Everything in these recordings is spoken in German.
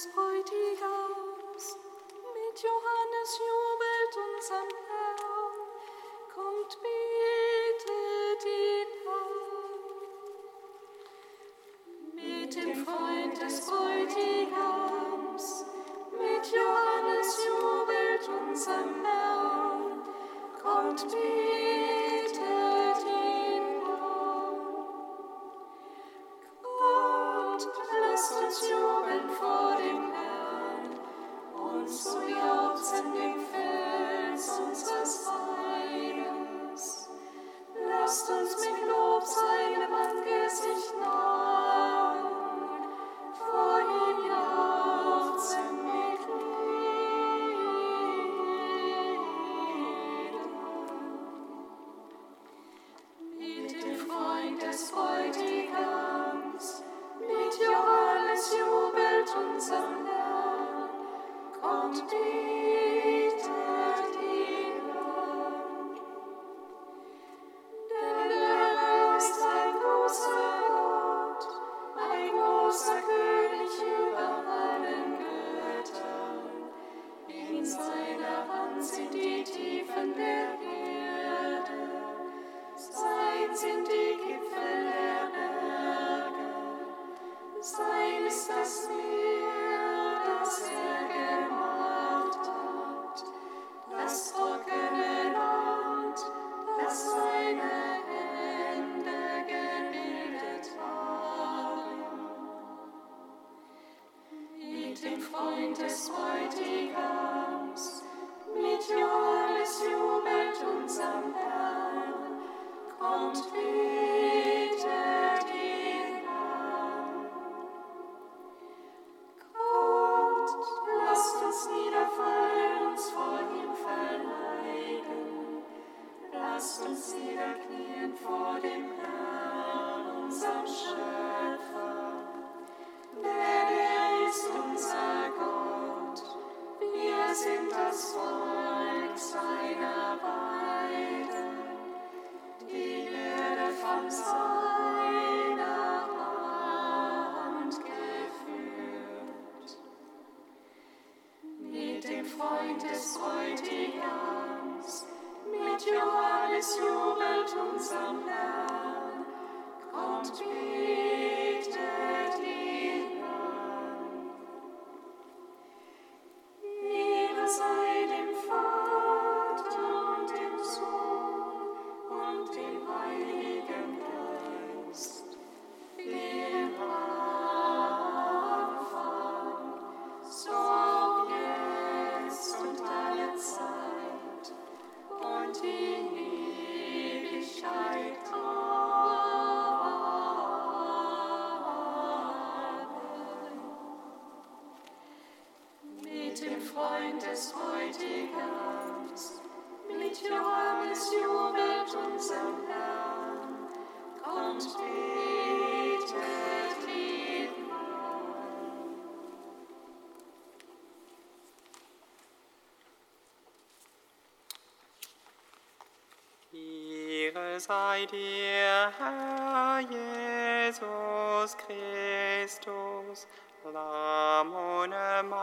des Bräutigams. Mit Johannes jubelt unser am Herrn. Kommt, betet ihn an. Mit dem Freund des Bräutigams. Mit Johannes jubelt unser am Herrn. Kommt, betet lasst uns niederknien vor dem Herrn, unserem Schöpfer. Denn er ist unser Gott, wir sind das Volk. sei dir, Herr Jesus Christus, Lamm ohne Makel.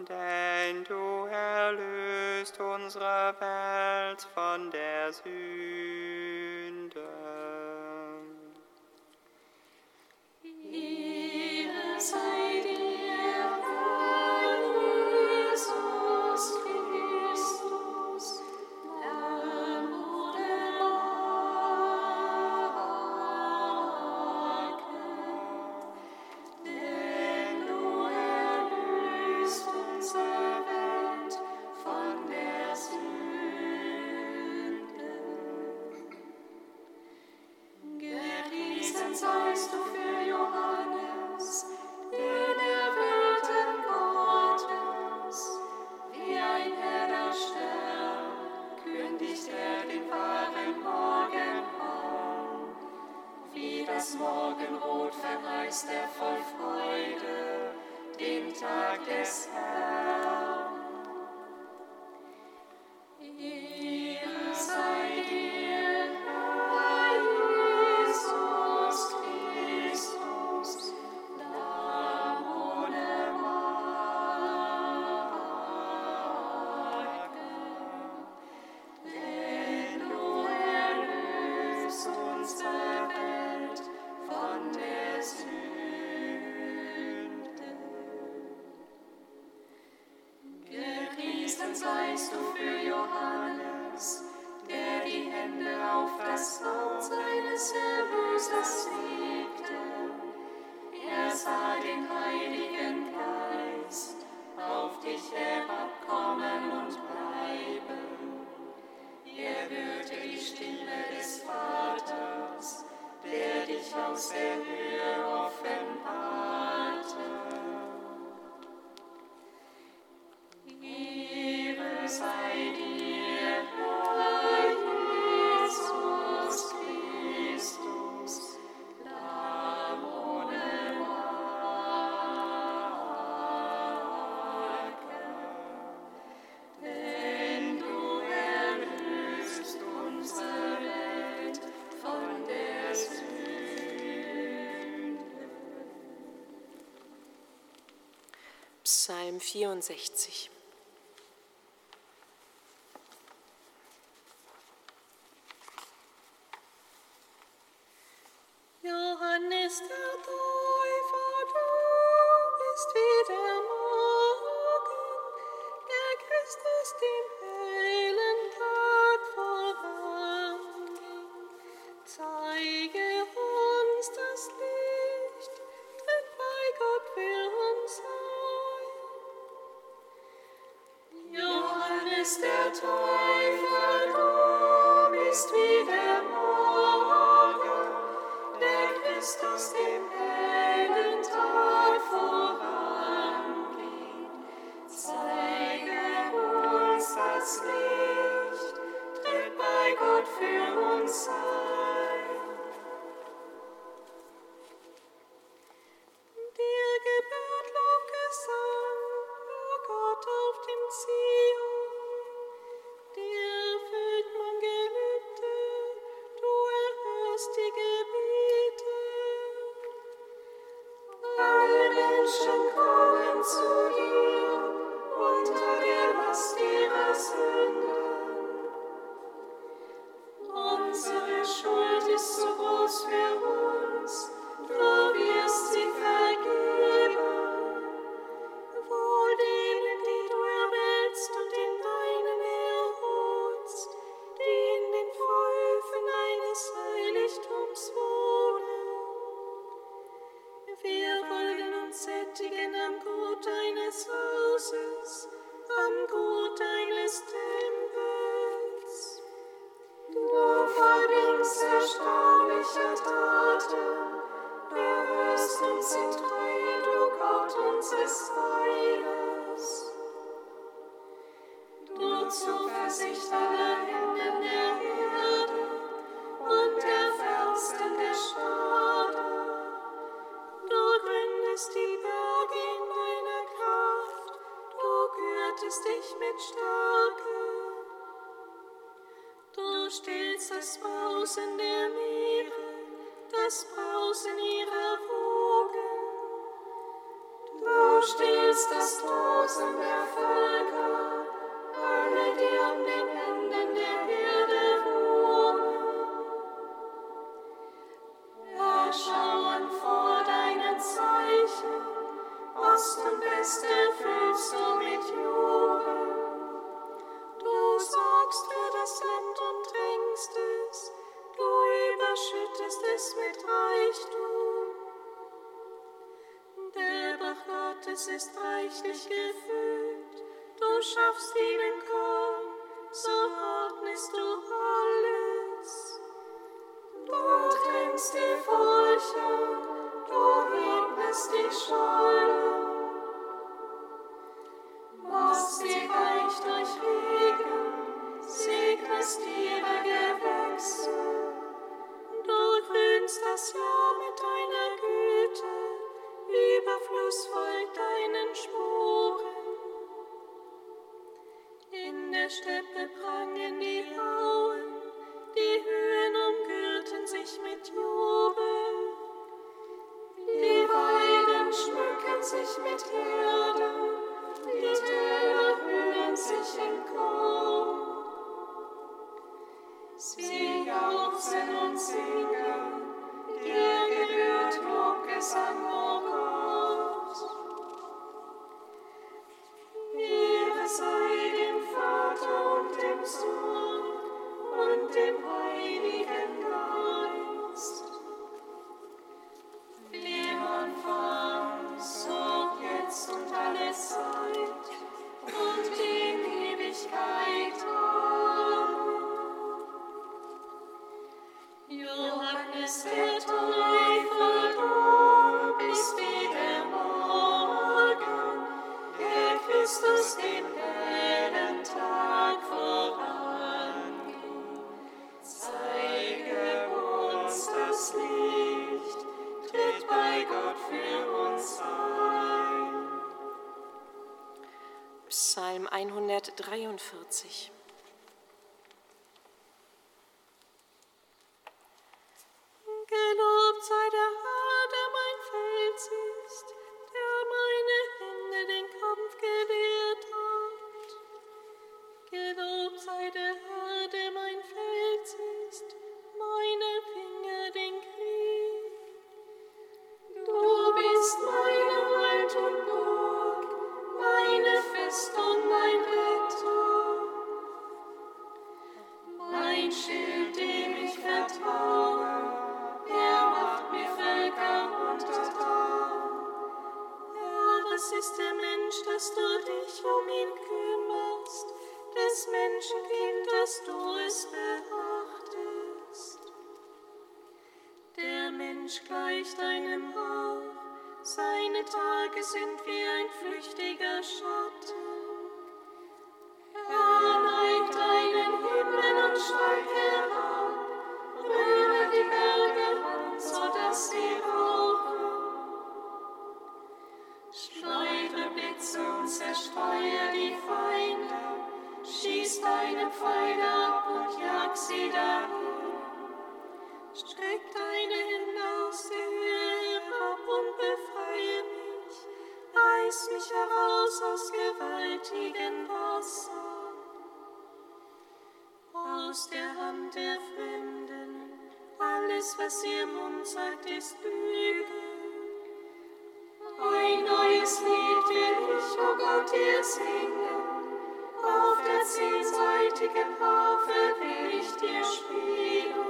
Denn du erlöst unsere Welt von der Sünde. das Morgenrot verheißt er voll Freude, den Tag des Herrn. 64. erfülltest dich mit Stärke. Du stellst das Brausen der Meere, das Brausen ihrer Wogen. Du stellst das Tosen der Fall. der Steppe prangen die Auen, die Höhen umgürten sich mit Jubel, die Weiden schmücken sich mit Herden, die Täler hüllen sich in Korn. Sie jauchzen und singen, dir gebührt Lobgesang, Psalm 143. deine Blitze und zerstreue die Feinde. Schieß deine Pfeile ab und jag sie dahin. Streck deine Hände aus der Höhe herab und befreie mich. Reiß mich heraus aus gewaltigen Wassern. Aus der Hand der Fremden. Alles, was ihr im Mund sagt, ist Lüge. Ein neues Lied will ich, o Gott, dir singen. Auf der zehnseitigen Harfe will ich dir spielen.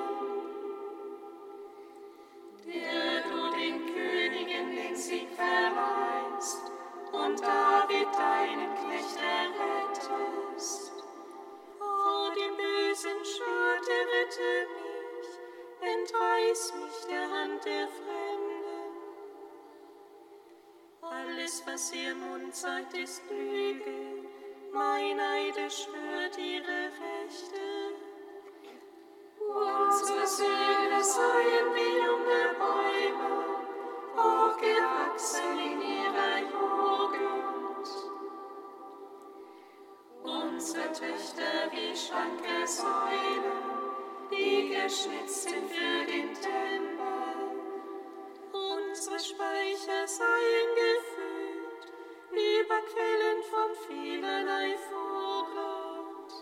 Der du den Königen den Sieg verleihst und David deinen Knecht errettest. Vor dem bösen Schwert errette mich, entreiß mich der Hand der Fremden. Alles, was ihr Mund sagt, ist Lüge, mein Eide schwört ihre Rechte. Unsere Söhne seien wie junge Bäume, hochgewachsen in ihrer Jugend. Unsere Töchter wie schlanke Säulen, die geschnitzt sind für den Tempel. Vielerlei Vorrat.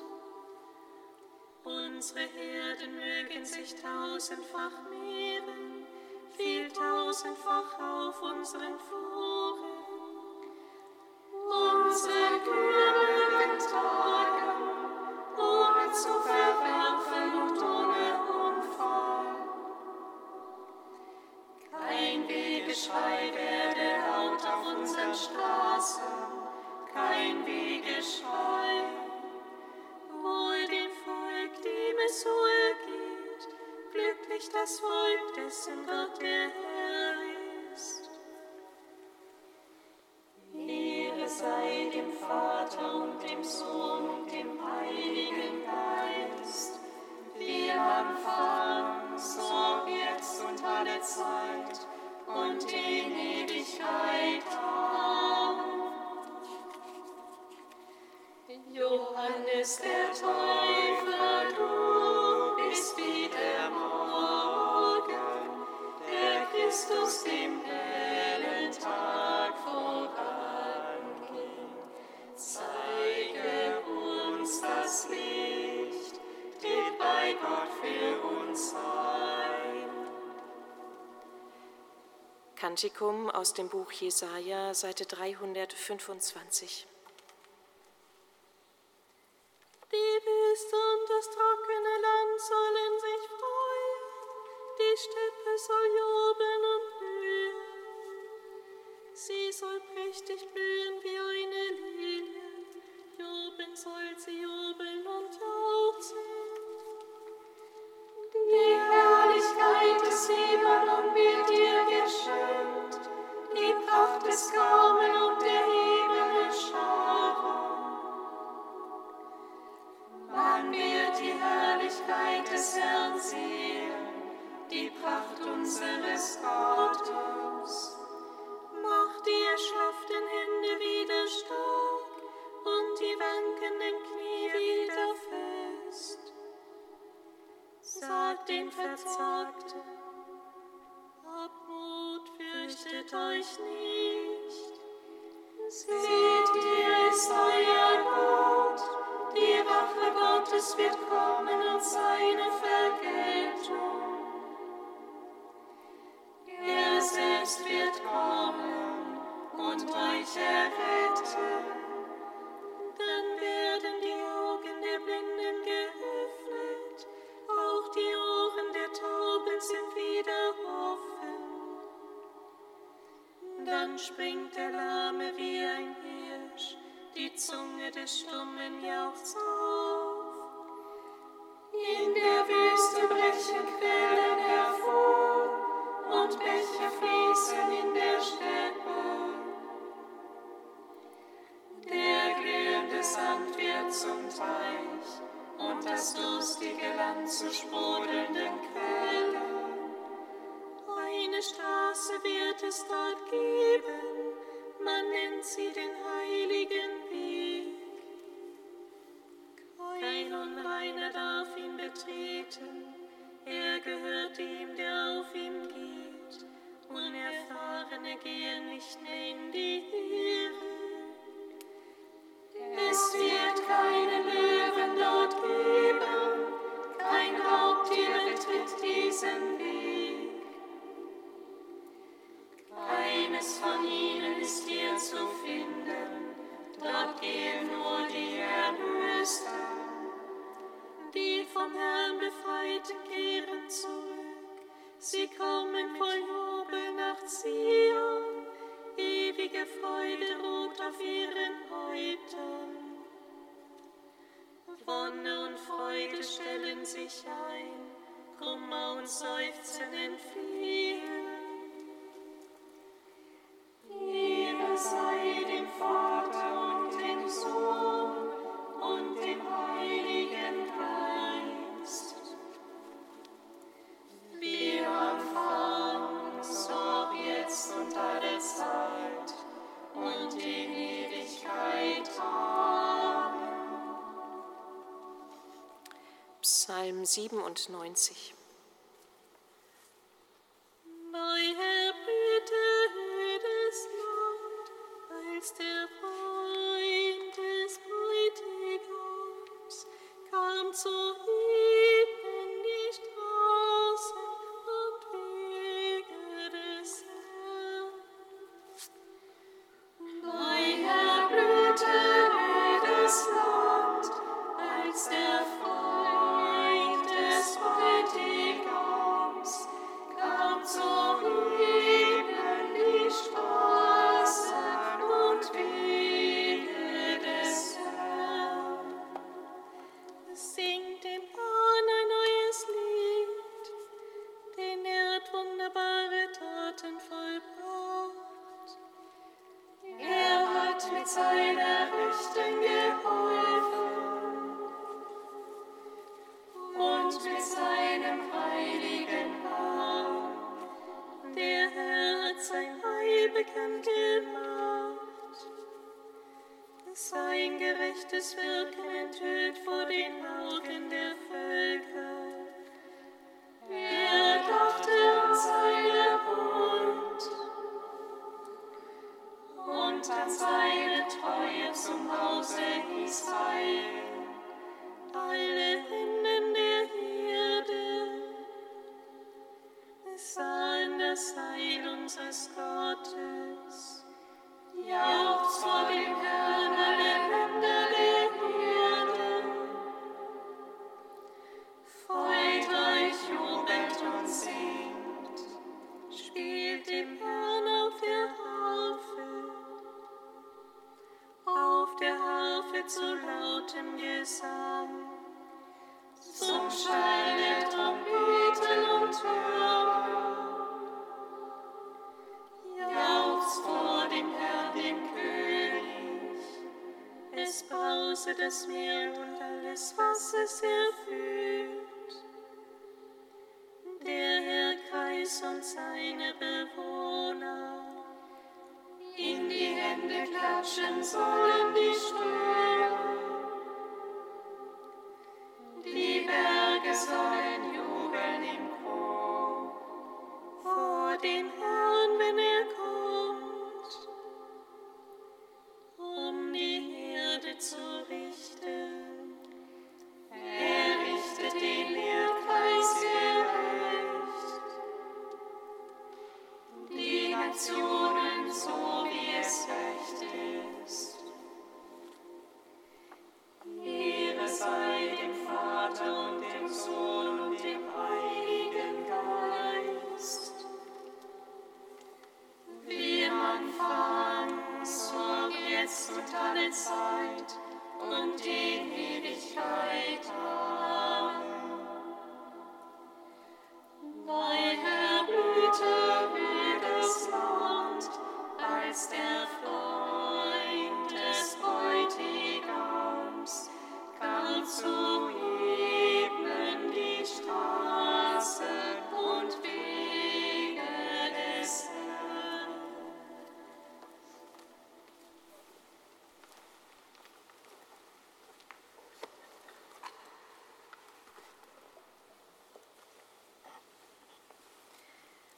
Unsere Herden mögen sich tausendfach mehren, viel tausendfach auf unseren Foren. Kantikum aus dem Buch Jesaja, Seite 325. Die Wüste und das trockene Land sollen sich freuen, die Steppe soll jubeln und blühen. Sie soll prächtig blühen wie eine Lilie, jubeln soll sie jubeln und jauchzen. Die Herrlichkeit des Libanon wird dir geschenkt, die Pracht des Karmel und der Ebene Scharen. Man wird die Herrlichkeit des Herrn sehen, die Pracht unseres Gottes. Mach die erschlafften Hände wieder stark und die wankenden Knie wieder fest. Sagt den Verzagten, habt Mut, fürchtet euch nicht. Seht wird kommen und seine Vergeltung. Er selbst wird kommen und euch erretten. Dann werden die Augen der Blinden geöffnet, auch die Ohren der Tauben sind wieder offen. Dann springt der Lahme wie ein Hirsch, die Zunge des Stummen jauchzt Es 97 Peace, fire.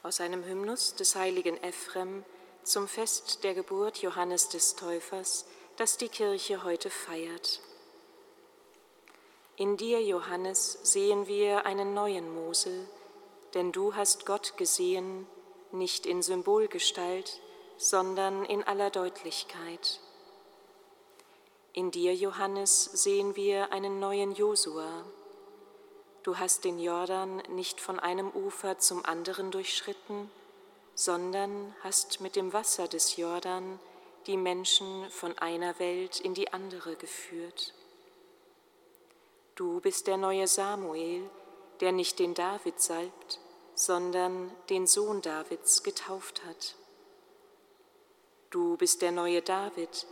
aus einem Hymnus des heiligen Ephrem zum Fest der Geburt Johannes des Täufers, das die Kirche heute feiert. In dir, Johannes, sehen wir einen neuen Mose, denn du hast Gott gesehen, nicht in Symbolgestalt, sondern in aller Deutlichkeit. In dir, Johannes, sehen wir einen neuen Josua, du hast den Jordan nicht von einem Ufer zum anderen durchschritten, sondern hast mit dem Wasser des Jordan die Menschen von einer Welt in die andere geführt. Du bist der neue Samuel, der nicht den David salbt, sondern den Sohn Davids getauft hat. Du bist der neue David,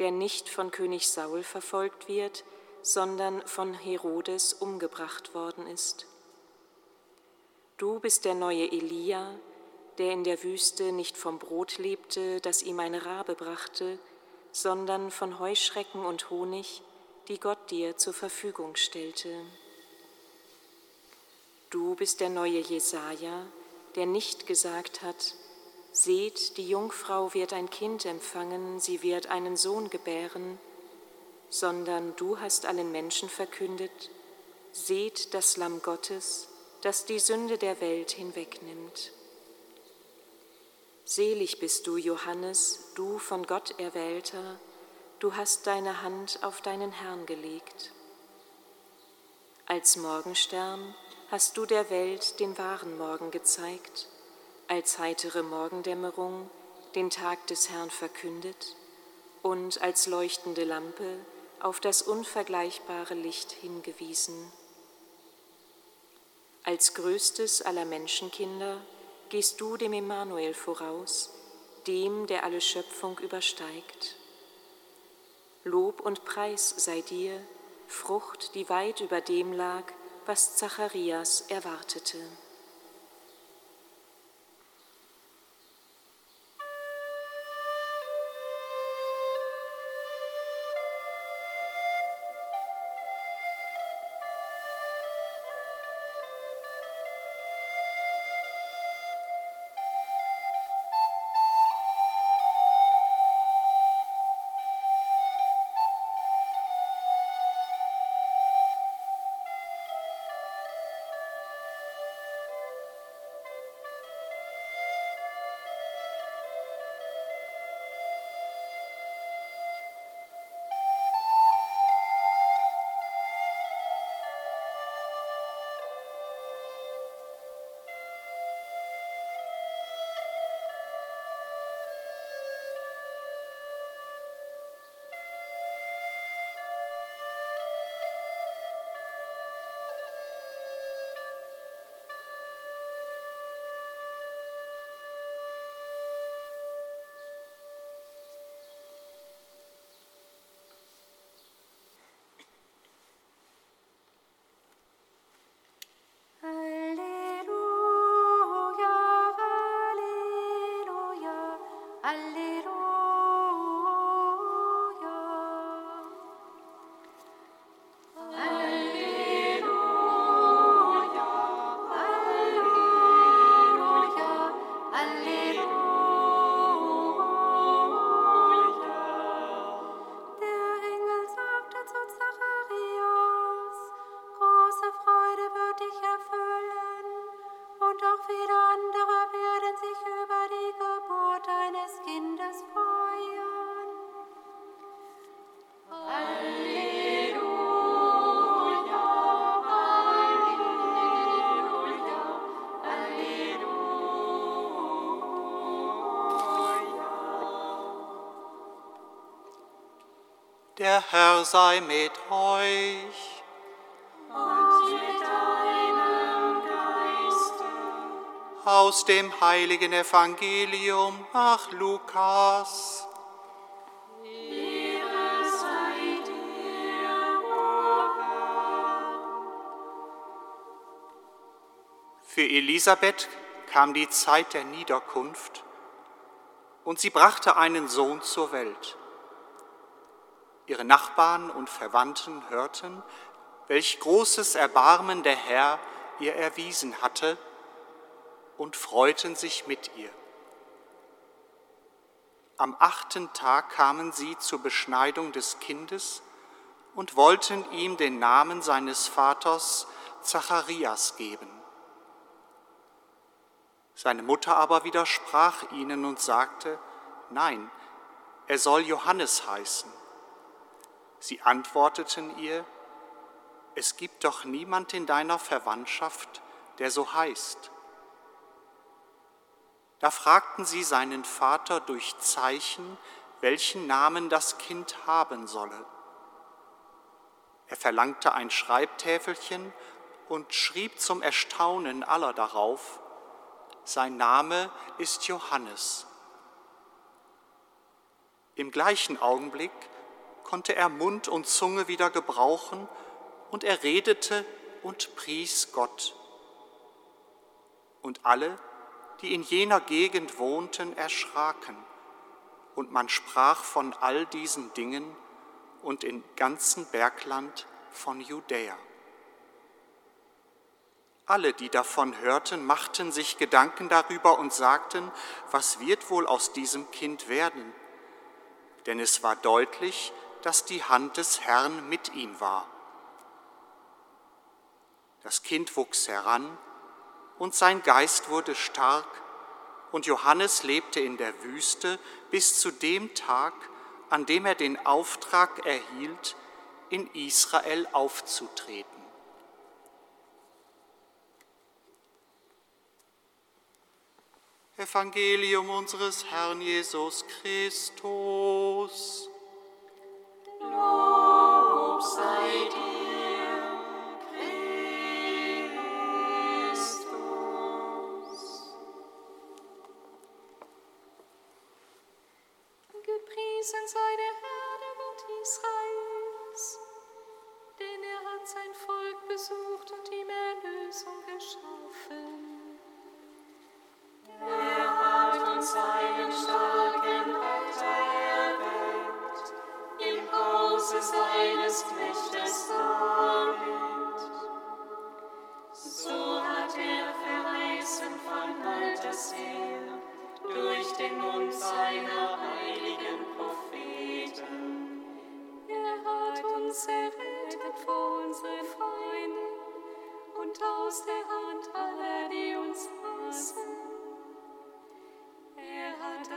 der nicht von König Saul verfolgt wird, sondern von Herodes umgebracht worden ist. Du bist der neue Elia, der in der Wüste nicht vom Brot lebte, das ihm eine Rabe brachte, sondern von Heuschrecken und Honig, die Gott dir zur Verfügung stellte. Du bist der neue Jesaja, der nicht gesagt hat, Seht, die Jungfrau wird ein Kind empfangen, sie wird einen Sohn gebären, sondern du hast allen Menschen verkündet, Seht das Lamm Gottes, das die Sünde der Welt hinwegnimmt. Selig bist du, Johannes, du von Gott erwählter, du hast deine Hand auf deinen Herrn gelegt. Als Morgenstern hast du der Welt den wahren Morgen gezeigt, als heitere Morgendämmerung den Tag des Herrn verkündet und als leuchtende Lampe auf das unvergleichbare Licht hingewiesen. Als größtes aller Menschenkinder gehst du dem Emanuel voraus, dem, der alle Schöpfung übersteigt. Lob und Preis sei dir, Frucht, die weit über dem lag, was Zacharias erwartete. al Herr sei mit euch. Und mit deinem Geiste. Aus dem heiligen Evangelium nach Lukas. Für Elisabeth kam die Zeit der Niederkunft und sie brachte einen Sohn zur Welt. Ihre Nachbarn und Verwandten hörten, welch großes Erbarmen der Herr ihr erwiesen hatte und freuten sich mit ihr. Am achten Tag kamen sie zur Beschneidung des Kindes und wollten ihm den Namen seines Vaters Zacharias geben. Seine Mutter aber widersprach ihnen und sagte, nein, er soll Johannes heißen. Sie antworteten ihr, es gibt doch niemand in deiner Verwandtschaft, der so heißt. Da fragten sie seinen Vater durch Zeichen, welchen Namen das Kind haben solle. Er verlangte ein Schreibtäfelchen und schrieb zum Erstaunen aller darauf, sein Name ist Johannes. Im gleichen Augenblick konnte er Mund und Zunge wieder gebrauchen und er redete und pries Gott. Und alle, die in jener Gegend wohnten, erschraken, und man sprach von all diesen Dingen und im ganzen Bergland von Judäa. Alle, die davon hörten, machten sich Gedanken darüber und sagten, was wird wohl aus diesem Kind werden? Denn es war deutlich, dass die Hand des Herrn mit ihm war. Das Kind wuchs heran und sein Geist wurde stark und Johannes lebte in der Wüste bis zu dem Tag, an dem er den Auftrag erhielt, in Israel aufzutreten. Evangelium unseres Herrn Jesus Christus. Lob sei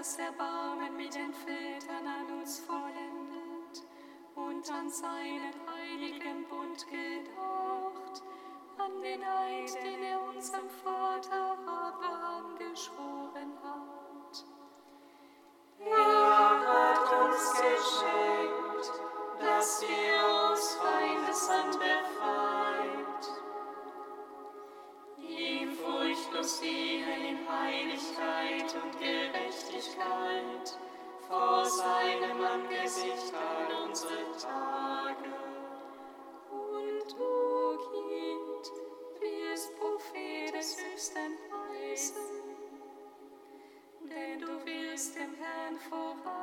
das Erbarmen mit den Vätern an uns vollendet und an seinen heiligen Bund gedacht, an den Eid, den er unserem Vater Abraham geschworen hat. Er hat uns geschenkt, dass wir aus Feindeshand befreit, ihm furchtlos dienen in Heiligkeit und Gerechtigkeit Angesicht all unsere Tage. Und du, Kind, wirst Prophet des denn du wirst dem Herrn vorangehen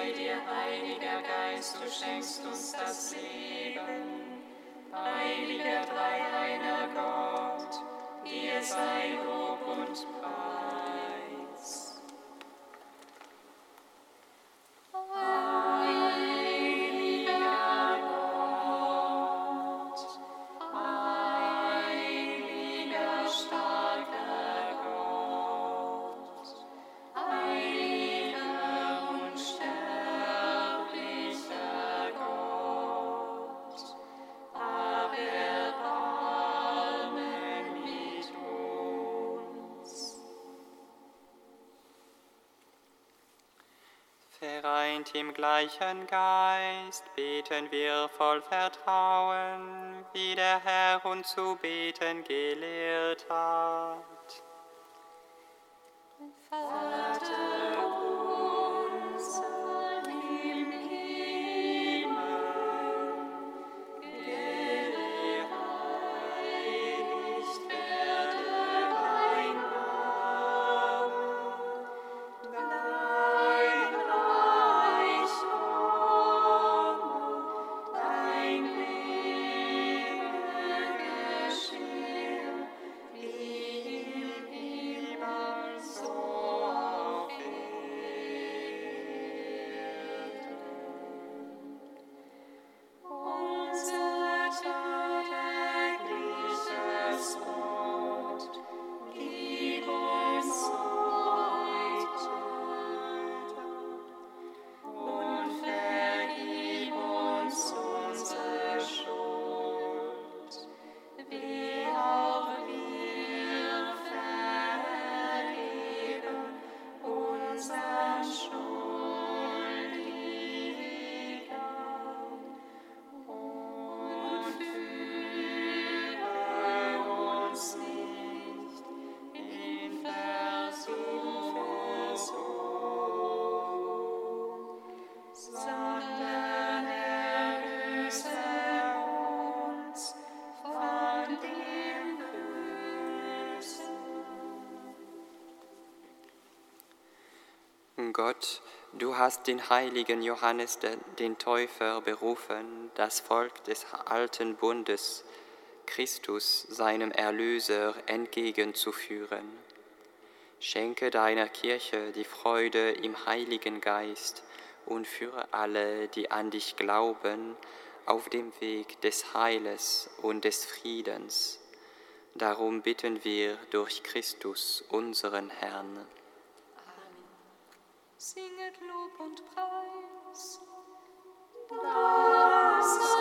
Sei dir, Heiliger Geist, du schenkst uns das Leben. Heiliger Dreieiner Gott, dir sei Lob und Preis. Gleichen Geist beten wir voll Vertrauen, wie der Herr uns zu beten gelehrt hat. Gott, du hast den heiligen Johannes de- den Täufer berufen, das Volk des alten Bundes, Christus, seinem Erlöser, entgegenzuführen. Schenke deiner Kirche die Freude im Heiligen Geist und führe alle, die an dich glauben, auf dem Weg des Heiles und des Friedens. Darum bitten wir durch Christus, unseren Herrn singet Lob und Preis. Das